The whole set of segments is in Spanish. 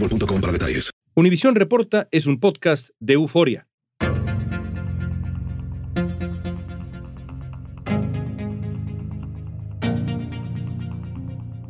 boostmobile.com para detalles. Univisión Reporta es un podcast de euforia.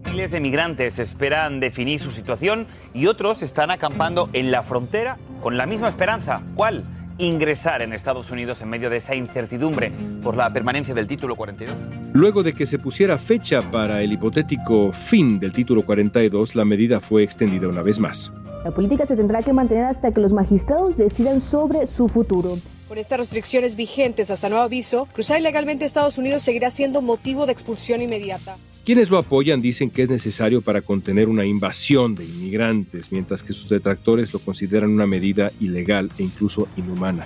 Miles de migrantes esperan definir su situación y otros están acampando en la frontera con la misma esperanza. ¿Cuál? Ingresar en Estados Unidos en medio de esa incertidumbre por la permanencia del título 42? Luego de que se pusiera fecha para el hipotético fin del título 42, la medida fue extendida una vez más. La política se tendrá que mantener hasta que los magistrados decidan sobre su futuro. Con estas restricciones vigentes hasta nuevo aviso, cruzar ilegalmente a Estados Unidos seguirá siendo motivo de expulsión inmediata. Quienes lo apoyan dicen que es necesario para contener una invasión de inmigrantes, mientras que sus detractores lo consideran una medida ilegal e incluso inhumana.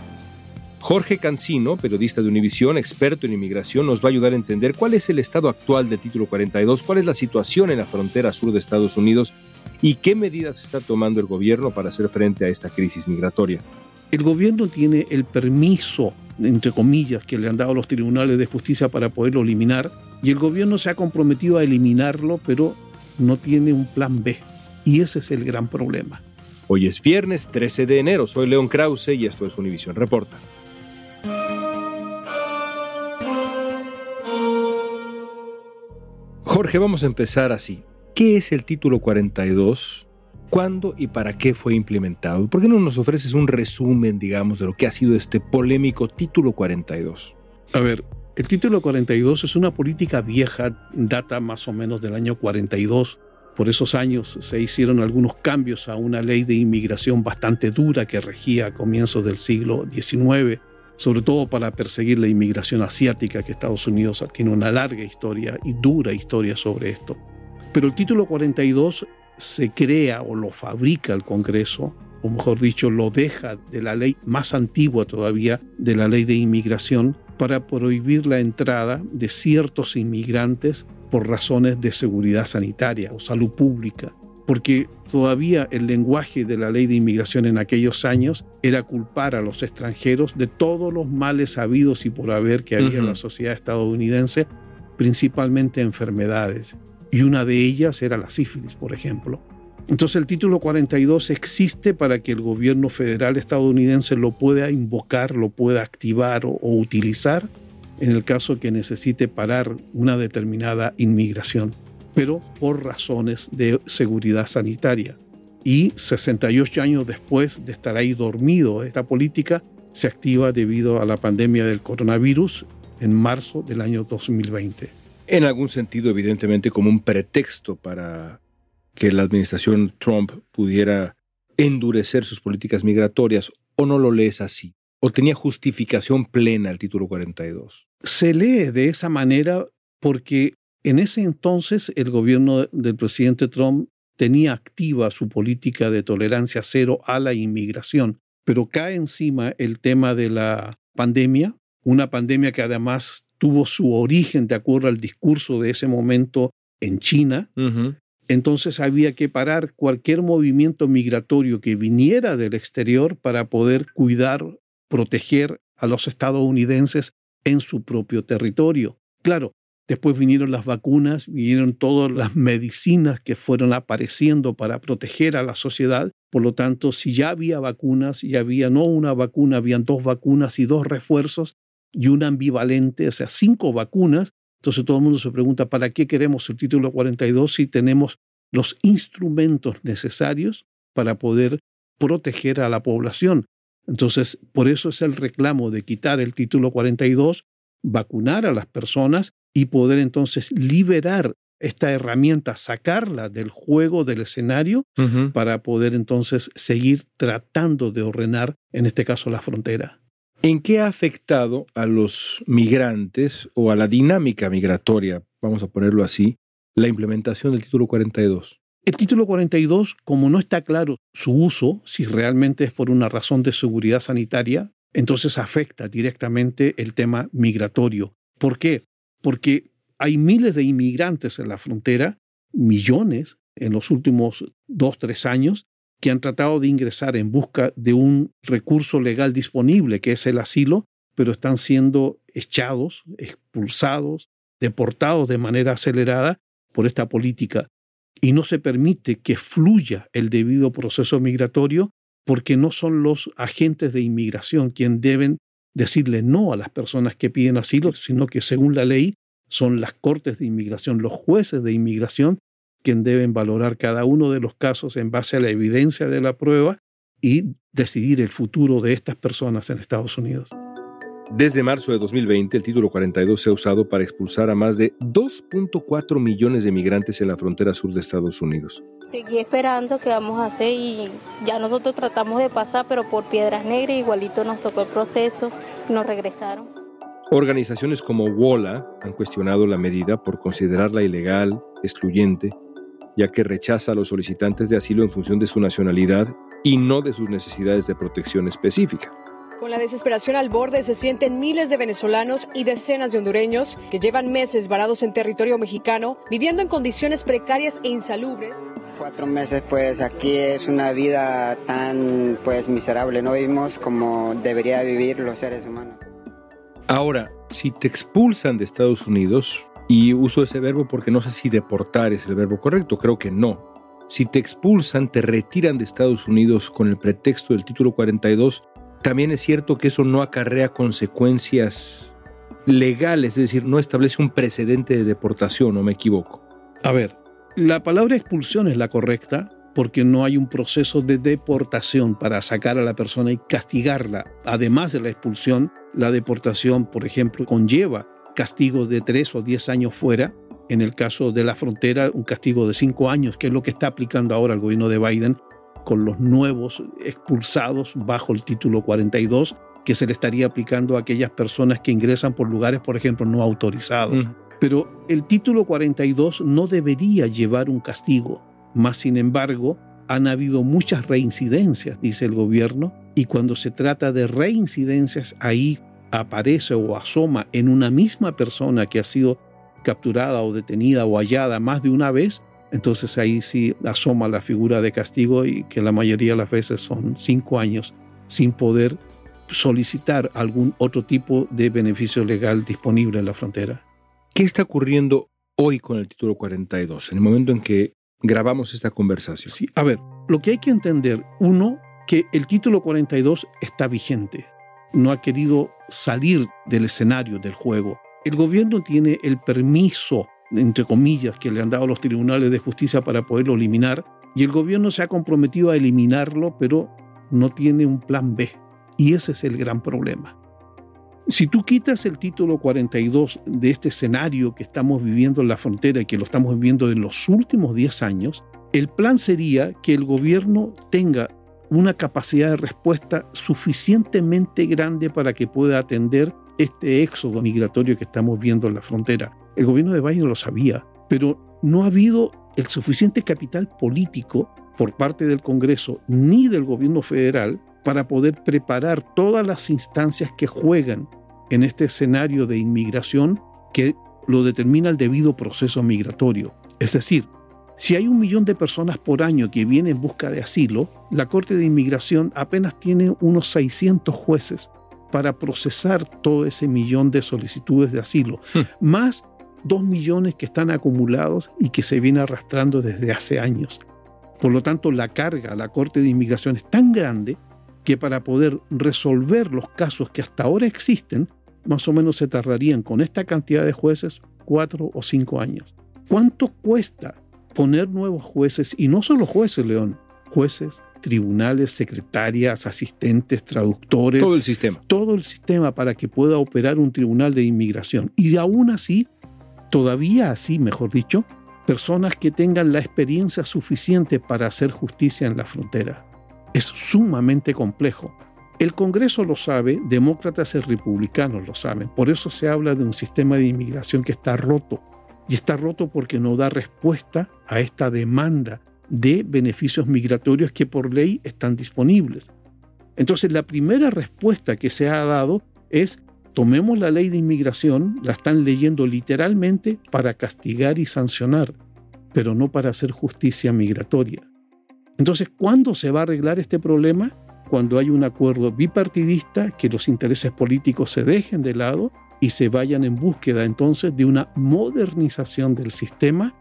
Jorge Cancino, periodista de Univisión, experto en inmigración, nos va a ayudar a entender cuál es el estado actual del título 42, cuál es la situación en la frontera sur de Estados Unidos y qué medidas está tomando el gobierno para hacer frente a esta crisis migratoria. El gobierno tiene el permiso, entre comillas, que le han dado los tribunales de justicia para poderlo eliminar y el gobierno se ha comprometido a eliminarlo, pero no tiene un plan B. Y ese es el gran problema. Hoy es viernes 13 de enero. Soy León Krause y esto es Univisión Reporta. Jorge, vamos a empezar así. ¿Qué es el título 42? ¿Cuándo y para qué fue implementado? ¿Por qué no nos ofreces un resumen, digamos, de lo que ha sido este polémico título 42? A ver, el título 42 es una política vieja, data más o menos del año 42. Por esos años se hicieron algunos cambios a una ley de inmigración bastante dura que regía a comienzos del siglo XIX, sobre todo para perseguir la inmigración asiática, que Estados Unidos tiene una larga historia y dura historia sobre esto. Pero el título 42 se crea o lo fabrica el Congreso, o mejor dicho, lo deja de la ley más antigua todavía, de la ley de inmigración, para prohibir la entrada de ciertos inmigrantes por razones de seguridad sanitaria o salud pública, porque todavía el lenguaje de la ley de inmigración en aquellos años era culpar a los extranjeros de todos los males habidos y por haber que había en la sociedad estadounidense, principalmente enfermedades, y una de ellas era la sífilis, por ejemplo. Entonces el título 42 existe para que el gobierno federal estadounidense lo pueda invocar, lo pueda activar o, utilizar en el caso que necesite parar una determinada inmigración, pero por razones de seguridad sanitaria. Y 68 años después de estar ahí dormido esta política, se activa debido a la pandemia del coronavirus en marzo del año 2020. En algún sentido, evidentemente, como un pretexto para que la administración Trump pudiera endurecer sus políticas migratorias o no lo lees así? ¿O tenía justificación plena el título 42? Se lee de esa manera porque en ese entonces el gobierno del presidente Trump tenía activa su política de tolerancia cero a la inmigración, pero cae encima el tema de la pandemia, una pandemia que además tuvo su origen, de acuerdo al discurso de ese momento, en China, entonces había que parar cualquier movimiento migratorio que viniera del exterior para poder cuidar, proteger a los estadounidenses en su propio territorio. Claro, después vinieron las vacunas, vinieron todas las medicinas que fueron apareciendo para proteger a la sociedad. Por lo tanto, si ya había vacunas, ya había no una vacuna, habían dos vacunas y dos refuerzos y una ambivalente, o sea, cinco vacunas, entonces todo el mundo se pregunta, ¿para qué queremos el título 42 si tenemos los instrumentos necesarios para poder proteger a la población? Entonces, por eso es el reclamo de quitar el título 42, vacunar a las personas y poder entonces liberar esta herramienta, sacarla del juego, del escenario, para poder entonces seguir tratando de ordenar, en este caso, la frontera. ¿En qué ha afectado a los migrantes o a la dinámica migratoria, vamos a ponerlo así, la implementación del título 42? El título 42, como no está claro su uso, si realmente es por una razón de seguridad sanitaria, entonces afecta directamente el tema migratorio. ¿Por qué? Porque hay miles de inmigrantes en la frontera, millones en los últimos dos, tres años, que han tratado de ingresar en busca de un recurso legal disponible, que es el asilo, pero están siendo echados, expulsados, deportados de manera acelerada por esta política. Y no se permite que fluya el debido proceso migratorio porque no son los agentes de inmigración quienes deben decirle no a las personas que piden asilo, sino que según la ley son las cortes de inmigración, los jueces de inmigración quien deben valorar cada uno de los casos en base a la evidencia de la prueba y decidir el futuro de estas personas en Estados Unidos. Desde marzo de 2020, el título 42 se ha usado para expulsar a más de 2.4 millones de migrantes en la frontera sur de Estados Unidos. Seguí esperando qué vamos a hacer y ya nosotros tratamos de pasar, pero por Piedras Negras igualito nos tocó el proceso y nos regresaron. Organizaciones como WOLA han cuestionado la medida por considerarla ilegal, excluyente ya que rechaza a los solicitantes de asilo en función de su nacionalidad y no de sus necesidades de protección específica. Con la desesperación al borde se sienten miles de venezolanos y decenas de hondureños que llevan meses varados en territorio mexicano, viviendo en condiciones precarias e insalubres. Cuatro meses, pues aquí es una vida tan, pues miserable. No vivimos como debería vivir los seres humanos. Ahora, si te expulsan de Estados Unidos, y uso ese verbo porque no sé si deportar es el verbo correcto, creo que no. Si te expulsan, te retiran de Estados Unidos con el pretexto del título 42, también es cierto que eso no acarrea consecuencias legales, es decir, no establece un precedente de deportación, ¿no me equivoco? A ver, la palabra expulsión es la correcta porque no hay un proceso de deportación para sacar a la persona y castigarla. Además de la expulsión, la deportación, por ejemplo, conlleva castigo de tres o diez años fuera. En el caso de la frontera, un castigo de cinco años, que es lo que está aplicando ahora el gobierno de Biden con los nuevos expulsados bajo el título 42, que se le estaría aplicando a aquellas personas que ingresan por lugares, por ejemplo, no autorizados. Pero el título 42 no debería llevar un castigo. Más sin embargo, han habido muchas reincidencias, dice el gobierno, y cuando se trata de reincidencias, ahí aparece o asoma en una misma persona que ha sido capturada o detenida o hallada más de una vez, entonces ahí sí asoma la figura de castigo y que la mayoría de las veces son cinco años sin poder solicitar algún otro tipo de beneficio legal disponible en la frontera. ¿Qué está ocurriendo hoy con el título 42, en el momento en que grabamos esta conversación? Sí, a ver, lo que hay que entender, uno, que el título 42 está vigente no ha querido salir del escenario del juego. El gobierno tiene el permiso, entre comillas, que le han dado los tribunales de justicia para poderlo eliminar, y el gobierno se ha comprometido a eliminarlo, pero no tiene un plan B. Y ese es el gran problema. Si tú quitas el título 42 de este escenario que estamos viviendo en la frontera y que lo estamos viviendo en los últimos 10 años, el plan sería que el gobierno tenga una capacidad de respuesta suficientemente grande para que pueda atender este éxodo migratorio que estamos viendo en la frontera. El gobierno de Biden lo sabía, pero no ha habido el suficiente capital político por parte del Congreso ni del gobierno federal para poder preparar todas las instancias que juegan en este escenario de inmigración que lo determina el debido proceso migratorio. Es decir, Si hay un millón de personas por año que vienen en busca de asilo, la Corte de Inmigración apenas tiene unos 600 jueces para procesar todo ese millón de solicitudes de asilo, hmm. más dos millones que están acumulados y que se viene arrastrando desde hace años. Por lo tanto, la carga a la Corte de Inmigración es tan grande que para poder resolver los casos que hasta ahora existen, más o menos se tardarían con esta cantidad de jueces cuatro o cinco años. ¿Cuánto cuesta poner nuevos jueces? Y no solo jueces, León, jueces, tribunales, secretarias, asistentes, traductores. Todo el sistema. Todo el sistema para que pueda operar un tribunal de inmigración. Y aún así, todavía así, mejor dicho, personas que tengan la experiencia suficiente para hacer justicia en la frontera. Es sumamente complejo. El Congreso lo sabe, demócratas y republicanos lo saben. Por eso se habla de un sistema de inmigración que está roto. Y está roto porque no da respuesta a esta demanda de beneficios migratorios que por ley están disponibles. Entonces la primera respuesta que se ha dado es tomemos la ley de inmigración, la están leyendo literalmente para castigar y sancionar, pero no para hacer justicia migratoria. Entonces, ¿cuándo se va a arreglar este problema? Cuando hay un acuerdo bipartidista, que los intereses políticos se dejen de lado y se vayan en búsqueda entonces de una modernización del sistema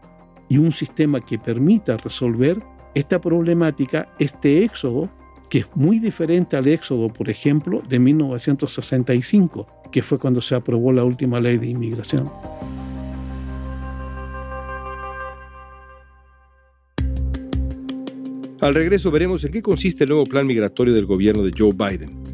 y un sistema que permita resolver esta problemática, este éxodo, que es muy diferente al éxodo, por ejemplo, de 1965, que fue cuando se aprobó la última ley de inmigración. Al regreso veremos en qué consiste el nuevo plan migratorio del gobierno de Joe Biden.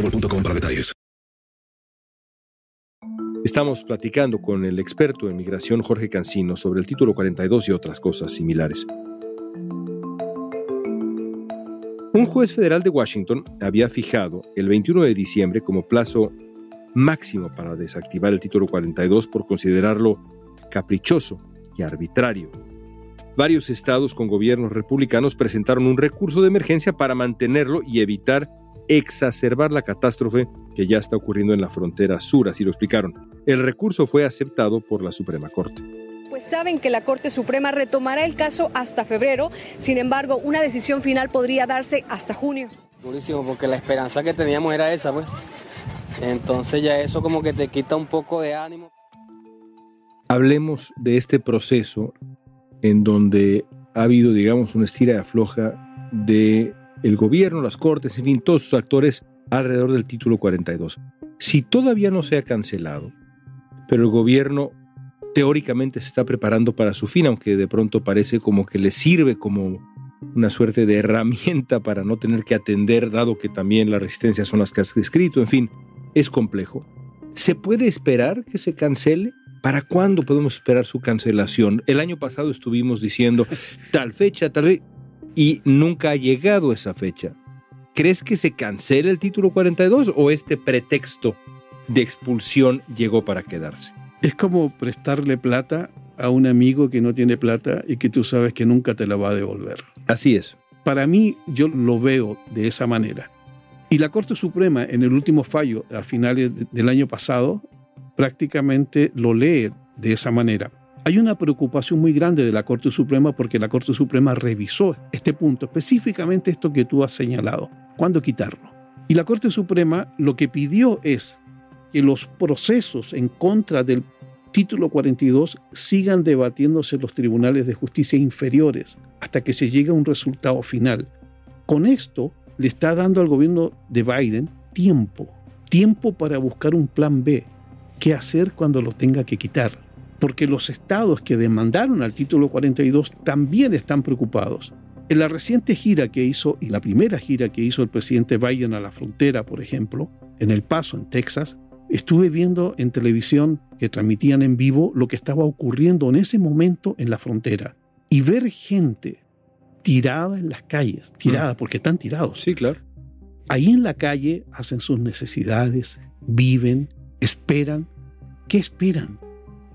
Estamos platicando con el experto en migración Jorge Cancino sobre el título 42 y otras cosas similares. Un juez federal de Washington había fijado el 21 de diciembre como plazo máximo para desactivar el título 42 por considerarlo caprichoso y arbitrario. Varios estados con gobiernos republicanos presentaron un recurso de emergencia para mantenerlo y evitar exacerbar la catástrofe que ya está ocurriendo en la frontera sur, así lo explicaron. El recurso fue aceptado por la Suprema Corte. Pues saben que la Corte Suprema retomará el caso hasta febrero, sin embargo, una decisión final podría darse hasta junio. Durísimo, porque la esperanza que teníamos era esa, pues. Entonces ya eso como que te quita un poco de ánimo. Hablemos de este proceso en donde ha habido, digamos, una estira de afloja de el gobierno, las cortes, en fin, todos sus actores alrededor del título 42. Si todavía no se ha cancelado, pero el gobierno teóricamente se está preparando para su fin, aunque de pronto parece como que le sirve como una suerte de herramienta para no tener que atender, dado que también las resistencias son las que has descrito, en fin, es complejo. ¿Se puede esperar que se cancele? ¿Para cuándo podemos esperar su cancelación? El año pasado estuvimos diciendo tal fecha, tal vez y nunca ha llegado esa fecha. ¿Crees que se cancela el título 42 o este pretexto de expulsión llegó para quedarse. Es como prestarle plata a un amigo que no tiene plata y que tú sabes que nunca te la va a devolver. Así es. Para mí, yo lo veo de esa manera. Y la Corte Suprema, en el último fallo a finales del año pasado, prácticamente lo lee de esa manera. Hay una preocupación muy grande de la Corte Suprema porque la Corte Suprema revisó este punto, específicamente esto que tú has señalado, cuándo quitarlo. Y la Corte Suprema lo que pidió es que los procesos en contra del título 42 sigan debatiéndose en los tribunales de justicia inferiores hasta que se llegue a un resultado final. Con esto le está dando al gobierno de Biden tiempo, tiempo para buscar un plan B, qué hacer cuando lo tenga que quitar. Porque los estados que demandaron al título 42 también están preocupados. En la reciente gira que hizo, y la primera gira que hizo el presidente Biden a la frontera, por ejemplo, en El Paso, en Texas, estuve viendo en televisión que transmitían en vivo lo que estaba ocurriendo en ese momento en la frontera. Y ver gente tirada en las calles, tirada, mm. porque están tirados. Sí, claro. Ahí en la calle hacen sus necesidades, viven, esperan. ¿Qué esperan?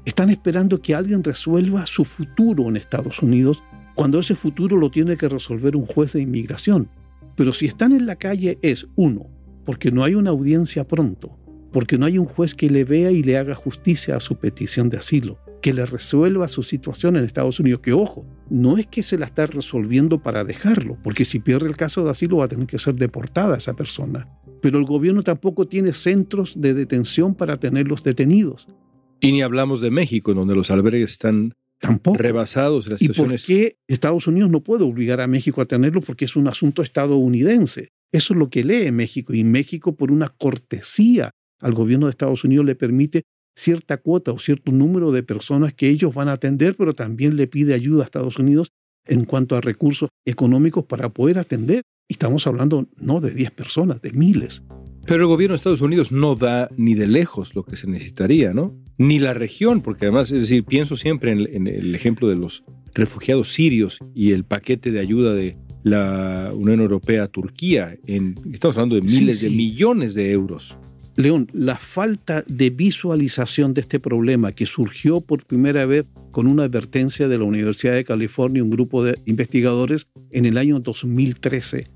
Están esperando que alguien resuelva su futuro en Estados Unidos cuando ese futuro lo tiene que resolver un juez de inmigración. Pero si están en la calle es, uno, porque no hay una audiencia pronto, porque no hay un juez que le vea y le haga justicia a su petición de asilo, que le resuelva su situación en Estados Unidos, que ojo, no es que se la está resolviendo para dejarlo, porque si pierde el caso de asilo va a tener que ser deportada esa persona. Pero el gobierno tampoco tiene centros de detención para tenerlos detenidos. Y ni hablamos de México, donde los albergues están Tampoco. Rebasados las ¿Y por qué Estados Unidos no puede obligar a México a tenerlo? Porque es un asunto estadounidense. Eso es lo que lee México. Y México, por una cortesía al gobierno de Estados Unidos, le permite cierta cuota o cierto número de personas que ellos van a atender, pero también le pide ayuda a Estados Unidos en cuanto a recursos económicos para poder atender. Y estamos hablando no de 10 personas, de miles. Pero el gobierno de Estados Unidos no da ni de lejos lo que se necesitaría, ¿no? Ni la región, porque además, es decir, pienso siempre en, el ejemplo de los refugiados sirios y el paquete de ayuda de la Unión Europea a Turquía. En, estamos hablando de miles de millones de euros. León, la falta de visualización de este problema que surgió por primera vez con una advertencia de la Universidad de California, un grupo de investigadores, en el año 2013,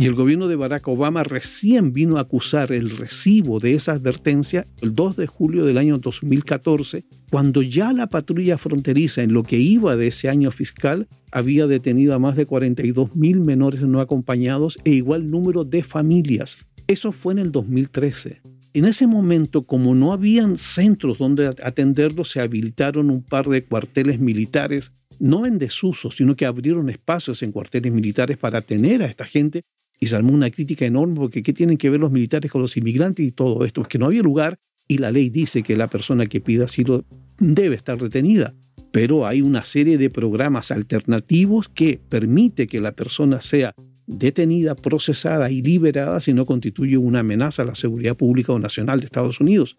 y el gobierno de Barack Obama recién vino a acusar el recibo de esa advertencia el 2 de julio del año 2014, cuando ya la patrulla fronteriza en lo que iba de ese año fiscal había detenido a más de 42 mil menores no acompañados e igual número de familias. Eso fue en el 2013. En ese momento, como no habían centros donde atenderlos, se habilitaron un par de cuarteles militares, no en desuso, sino que abrieron espacios en cuarteles militares para tener a esta gente y se armó una crítica enorme porque ¿qué tienen que ver los militares con los inmigrantes y todo esto? Es que no había lugar y la ley dice que la persona que pida asilo debe estar retenida. Pero hay una serie de programas alternativos que permite que la persona sea detenida, procesada y liberada si no constituye una amenaza a la seguridad pública o nacional de Estados Unidos.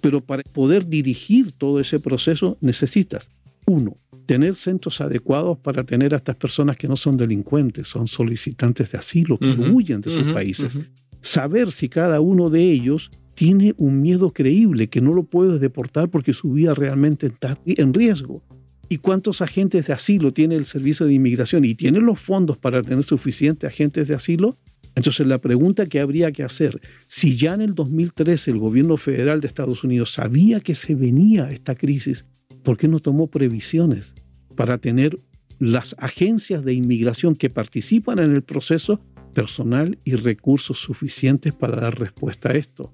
Pero para poder dirigir todo ese proceso necesitas, uno, tener centros adecuados para tener a estas personas que no son delincuentes, son solicitantes de asilo, que huyen de sus países. Saber si cada uno de ellos tiene un miedo creíble, que no lo puedes deportar porque su vida realmente está en riesgo. ¿Y cuántos agentes de asilo tiene el Servicio de Inmigración? ¿Y tiene los fondos para tener suficientes agentes de asilo? Entonces la pregunta que habría que hacer, si ya en el 2013 el gobierno federal de Estados Unidos sabía que se venía esta crisis ¿por qué no tomó previsiones para tener las agencias de inmigración que participan en el proceso personal y recursos suficientes para dar respuesta a esto?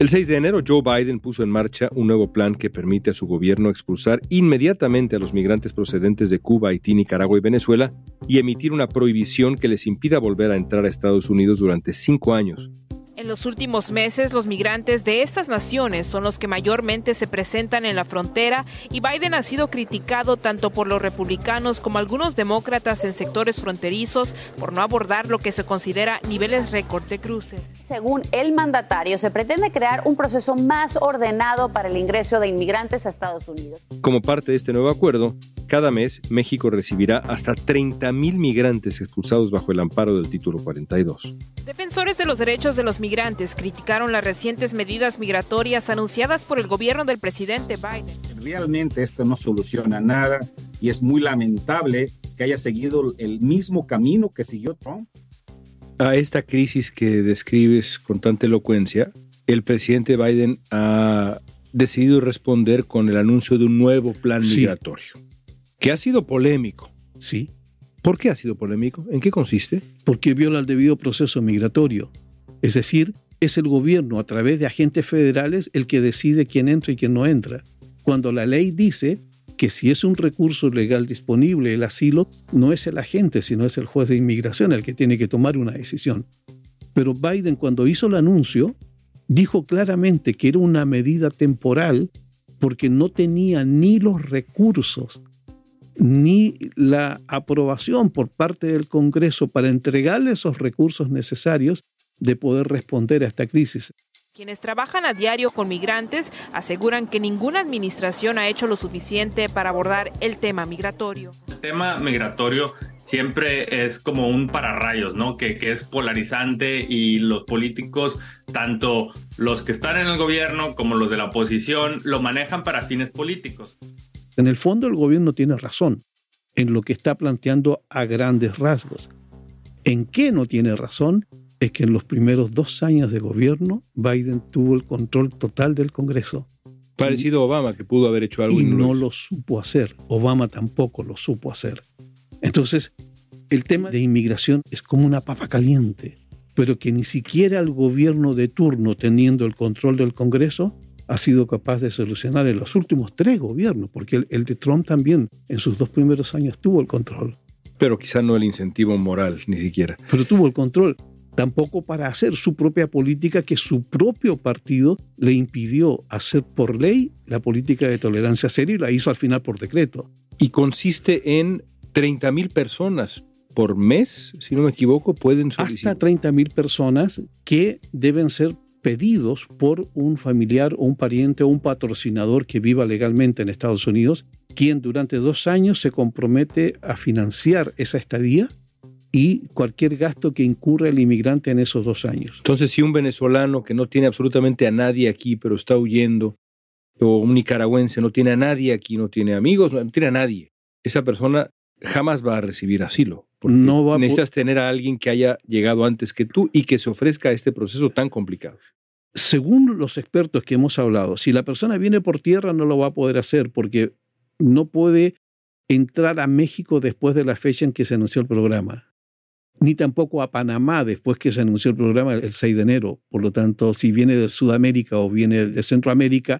El 6 de enero, Joe Biden puso en marcha un nuevo plan que permite a su gobierno expulsar inmediatamente a los migrantes procedentes de Cuba, Haití, Nicaragua y Venezuela y emitir una prohibición que les impida volver a entrar a Estados Unidos durante cinco años. En los últimos meses, los migrantes de estas naciones son los que mayormente se presentan en la frontera y Biden ha sido criticado tanto por los republicanos como algunos demócratas en sectores fronterizos por no abordar lo que se considera niveles récord de cruces. Según el mandatario, se pretende crear un proceso más ordenado para el ingreso de inmigrantes a Estados Unidos. Como parte de este nuevo acuerdo, Cada mes, México recibirá hasta 30.000 migrantes expulsados bajo el amparo del título 42. Defensores de los derechos de los migrantes criticaron las recientes medidas migratorias anunciadas por el gobierno del presidente Biden. Realmente esto no soluciona nada y es muy lamentable que haya seguido el mismo camino que siguió Trump. A esta crisis que describes con tanta elocuencia, el presidente Biden ha decidido responder con el anuncio de un nuevo plan Sí. migratorio, que ha sido polémico. Sí. ¿Por qué ha sido polémico? ¿En qué consiste? Porque viola el debido proceso migratorio. Es decir, es el gobierno a través de agentes federales el que decide quién entra y quién no entra. Cuando la ley dice que si es un recurso legal disponible el asilo, no es el agente, sino es el juez de inmigración el que tiene que tomar una decisión. Pero Biden cuando hizo el anuncio, dijo claramente que era una medida temporal porque no tenía ni los recursos ni la aprobación por parte del Congreso para entregarle esos recursos necesarios de poder responder a esta crisis. Quienes trabajan a diario con migrantes aseguran que ninguna administración ha hecho lo suficiente para abordar el tema migratorio. El tema migratorio siempre es como un pararrayos, ¿no? Que, que es polarizante y los políticos, tanto los que están en el gobierno como los de la oposición, lo manejan para fines políticos. En el fondo el gobierno tiene razón en lo que está planteando a grandes rasgos. ¿En qué no tiene razón? Es que en los primeros dos años de gobierno Biden tuvo el control total del Congreso. Parecido a Obama, que pudo haber hecho algo y no lo supo hacer. Obama tampoco lo supo hacer. Entonces, el tema de inmigración es como una papa caliente, pero que ni siquiera el gobierno de turno, teniendo el control del Congreso, ha sido capaz de solucionar en los últimos tres gobiernos, porque el, el de Trump también en sus dos primeros años tuvo el control. Pero quizá no el incentivo moral, ni siquiera. Pero tuvo el control tampoco para hacer su propia política que su propio partido le impidió hacer por ley la política de tolerancia cero y la hizo al final por decreto. Y consiste en 30 mil personas por mes, si no me equivoco, pueden solicitar. Hasta 30 mil personas que deben ser pedidos por un familiar o un pariente o un patrocinador que viva legalmente en Estados Unidos, quien durante dos años se compromete a financiar esa estadía y cualquier gasto que incurra el inmigrante en esos dos años. Entonces, si un venezolano que no tiene absolutamente a nadie aquí, pero está huyendo, o un nicaragüense no tiene a nadie aquí, no tiene amigos, no tiene a nadie, esa persona jamás va a recibir asilo. No va a necesitas tener a alguien que haya llegado antes que tú y que se ofrezca a este proceso tan complicado. Según los expertos que hemos hablado, si la persona viene por tierra no lo va a poder hacer porque no puede entrar a México después de la fecha en que se anunció el programa, ni tampoco a Panamá después que se anunció el programa el 6 de enero. Por lo tanto, si viene de Sudamérica o viene de Centroamérica,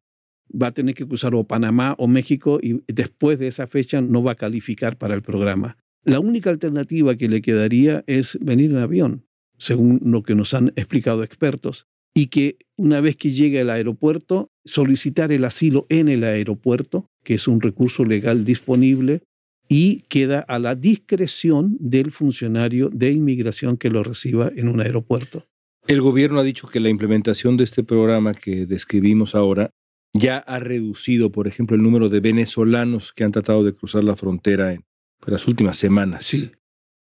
va a tener que cruzar o Panamá o México y después de esa fecha no va a calificar para el programa. La única alternativa que le quedaría es venir en avión, según lo que nos han explicado expertos y que una vez que llegue al aeropuerto, solicitar el asilo en el aeropuerto, que es un recurso legal disponible, y queda a la discreción del funcionario de inmigración que lo reciba en un aeropuerto. El gobierno ha dicho que la implementación de este programa que describimos ahora ya ha reducido, por ejemplo, el número de venezolanos que han tratado de cruzar la frontera en las últimas semanas. Sí.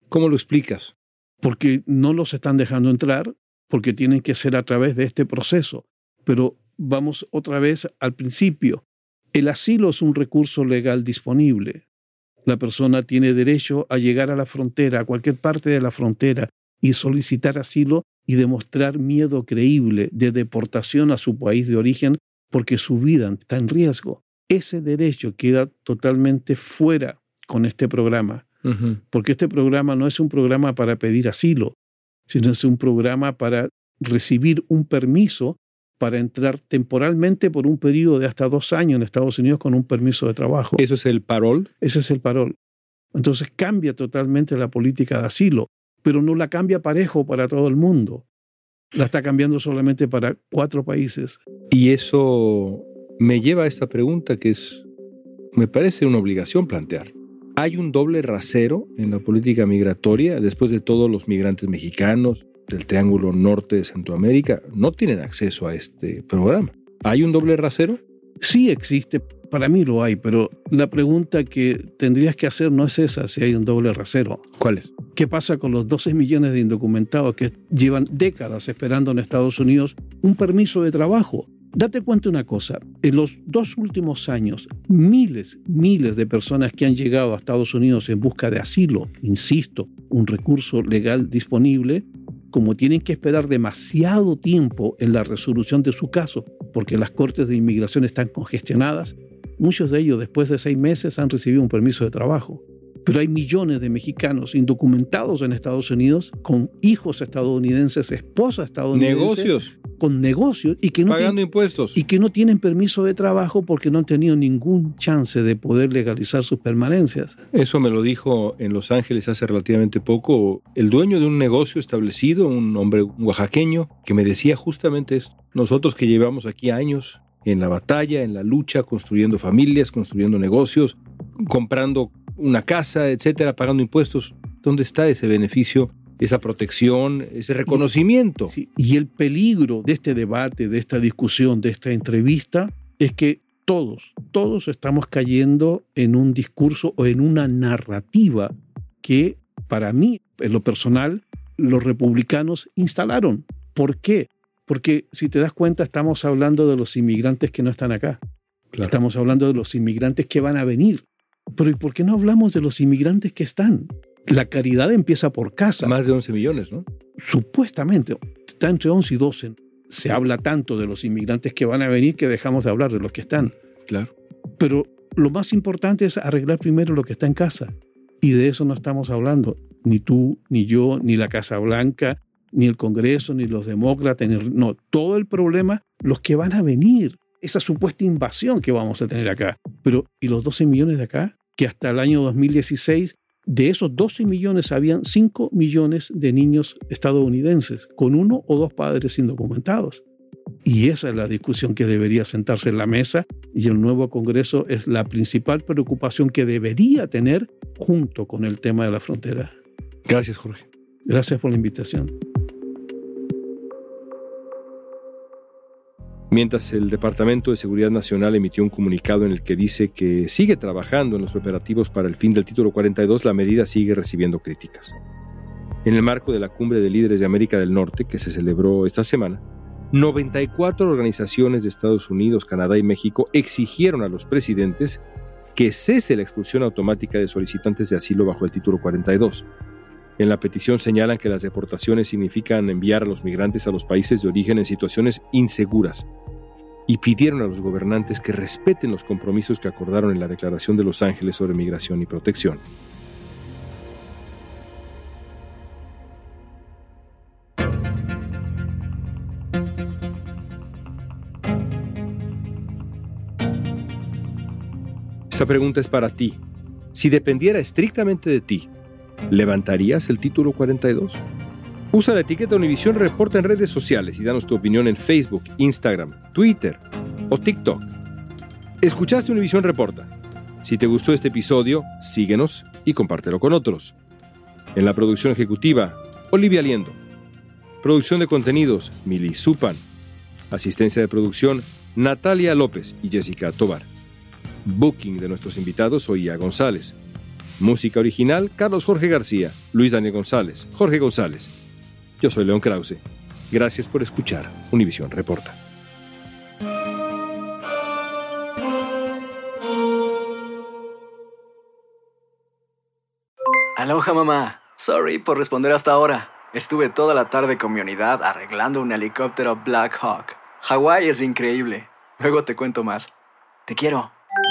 ¿Cómo lo explicas? Porque no los están dejando entrar, porque tienen que ser a través de este proceso. Pero vamos otra vez al principio. El asilo es un recurso legal disponible. La persona tiene derecho a llegar a la frontera, a cualquier parte de la frontera, y solicitar asilo y demostrar miedo creíble de deportación a su país de origen porque su vida está en riesgo. Ese derecho queda totalmente fuera con este programa, porque este programa no es un programa para pedir asilo, sino es un programa para recibir un permiso para entrar temporalmente por un periodo de hasta dos años en Estados Unidos con un permiso de trabajo. ¿Eso es el parol? Ese es el parol. Entonces cambia totalmente la política de asilo, pero no la cambia parejo para todo el mundo. La está cambiando solamente para cuatro países. Y eso me lleva a esta pregunta que es, me parece una obligación plantear. ¿Hay un doble rasero en la política migratoria después de todos los migrantes mexicanos del Triángulo Norte de Centroamérica? No tienen acceso a este programa. ¿Hay un doble rasero? Sí existe, Para mí lo hay, pero la pregunta que tendrías que hacer no es esa, si hay un doble rasero. ¿Cuál es? ¿Qué pasa con los 12 millones de indocumentados que llevan décadas esperando en Estados Unidos un permiso de trabajo? Date cuenta una cosa, en los dos últimos años, miles, miles de personas que han llegado a Estados Unidos en busca de asilo, insisto, un recurso legal disponible, como tienen que esperar demasiado tiempo en la resolución de su caso, porque las cortes de inmigración están congestionadas, Muchos de ellos después de seis meses han recibido un permiso de trabajo. Pero hay millones de mexicanos indocumentados en Estados Unidos con hijos estadounidenses, esposas estadounidenses. Negocios. Con negocios y que no Pagando tienen, impuestos. y que no tienen permiso de trabajo porque no han tenido ningún chance de poder legalizar sus permanencias. Eso me lo dijo en Los Ángeles hace relativamente poco el dueño de un negocio establecido, un hombre oaxaqueño, que me decía justamente esto. Nosotros que llevamos aquí años en la batalla, en la lucha, construyendo familias, construyendo negocios, comprando una casa, etcétera, pagando impuestos. ¿Dónde está ese beneficio, esa protección, ese reconocimiento? Y el peligro de este debate, de esta discusión, de esta entrevista, es que todos, todos estamos cayendo en un discurso o en una narrativa que para mí, en lo personal, los republicanos instalaron. ¿Por qué? Porque si te das cuenta, estamos hablando de los inmigrantes que no están acá. Estamos hablando de los inmigrantes que van a venir. Pero ¿y por qué no hablamos de los inmigrantes que están? La caridad empieza por casa. Más de 11 millones, ¿no? Supuestamente. Está entre 11 y 12. Se habla tanto de los inmigrantes que van a venir que dejamos de hablar de los que están. Claro. Pero lo más importante es arreglar primero lo que está en casa. Y de eso no estamos hablando. Ni tú, ni yo, ni la Casa Blanca, ni el Congreso, ni los demócratas, ni no, todo el problema, los que van a venir, esa supuesta invasión que vamos a tener acá. Pero, ¿y los 12 millones de acá? Que hasta el año 2016, de esos 12 millones, habían 5 millones de niños estadounidenses, con uno o dos padres indocumentados. Y esa es la discusión que debería sentarse en la mesa y el nuevo Congreso es la principal preocupación que debería tener junto con el tema de la frontera. Gracias, Jorge. Gracias por la invitación. Mientras el Departamento de Seguridad Nacional emitió un comunicado en el que dice que sigue trabajando en los preparativos para el fin del título 42, la medida sigue recibiendo críticas. En el marco de la Cumbre de Líderes de América del Norte, que se celebró esta semana, 94 organizaciones de Estados Unidos, Canadá y México exigieron a los presidentes que cese la expulsión automática de solicitantes de asilo bajo el título 42. En la petición señalan que las deportaciones significan enviar a los migrantes a los países de origen en situaciones inseguras y pidieron a los gobernantes que respeten los compromisos que acordaron en la Declaración de Los Ángeles sobre Migración y Protección. Esta pregunta es para ti. Si dependiera estrictamente de ti, ¿levantarías el título 42? Usa la etiqueta Univisión Reporta en redes sociales y danos tu opinión en Facebook, Instagram, Twitter o TikTok. Escuchaste Univisión Reporta. Si te gustó este episodio, síguenos y compártelo con otros. En la producción ejecutiva, Olivia Liendo. Producción de contenidos, Mili Supan. Asistencia de producción, Natalia López y Jessica Tobar. Booking de nuestros invitados, Oía González. Música original, Carlos Jorge García, Luis Daniel González, Jorge González. Yo soy León Krause. Gracias por escuchar Univisión Reporta. Aloha mamá. Sorry por responder hasta ahora. Estuve toda la tarde con mi unidad arreglando un helicóptero Black Hawk. Hawái es increíble. Luego te cuento más. Te quiero.